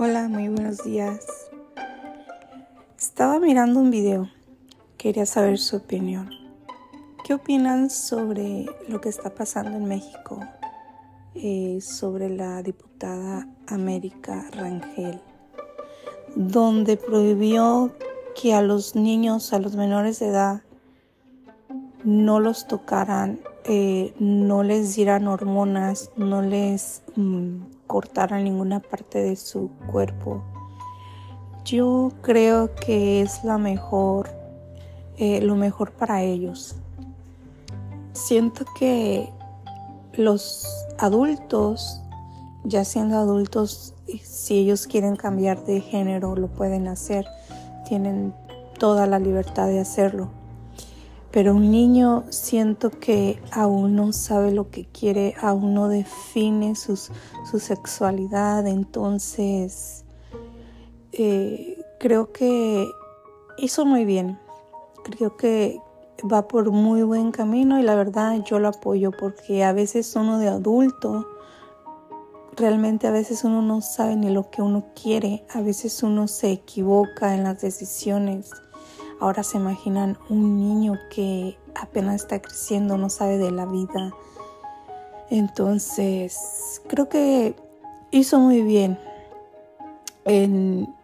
Hola, muy buenos días. Estaba mirando un video. Quería saber su opinión. ¿Qué opinan sobre lo que está pasando en México? Eh, sobre la diputada América Rangel, donde prohibió que a los niños, a los menores de edad, no los tocaran, eh, no les dieran hormonas, no les... Mm, cortaran ninguna parte de su cuerpo. Yo creo que es la mejor, eh, lo mejor para ellos. Siento que los adultos, ya siendo adultos, si ellos quieren cambiar de género, lo pueden hacer. Tienen toda la libertad de hacerlo. Pero un niño siento que aún no sabe lo que quiere, aún no define su sexualidad, entonces eh, creo que hizo muy bien, creo que va por muy buen camino y la verdad yo lo apoyo porque a veces uno de adulto, realmente a veces uno no sabe ni lo que uno quiere, a veces uno se equivoca en las decisiones Ahora se imaginan un niño que apenas está creciendo, no sabe de la vida. Entonces, creo que hizo muy bien en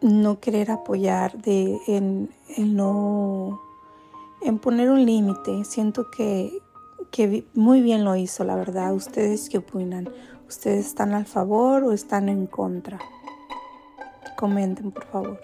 no querer apoyar, en, no, en poner un límite. Siento que, que muy bien lo hizo, la verdad. ¿Ustedes qué opinan? ¿Ustedes están al favor o están en contra? Comenten, por favor.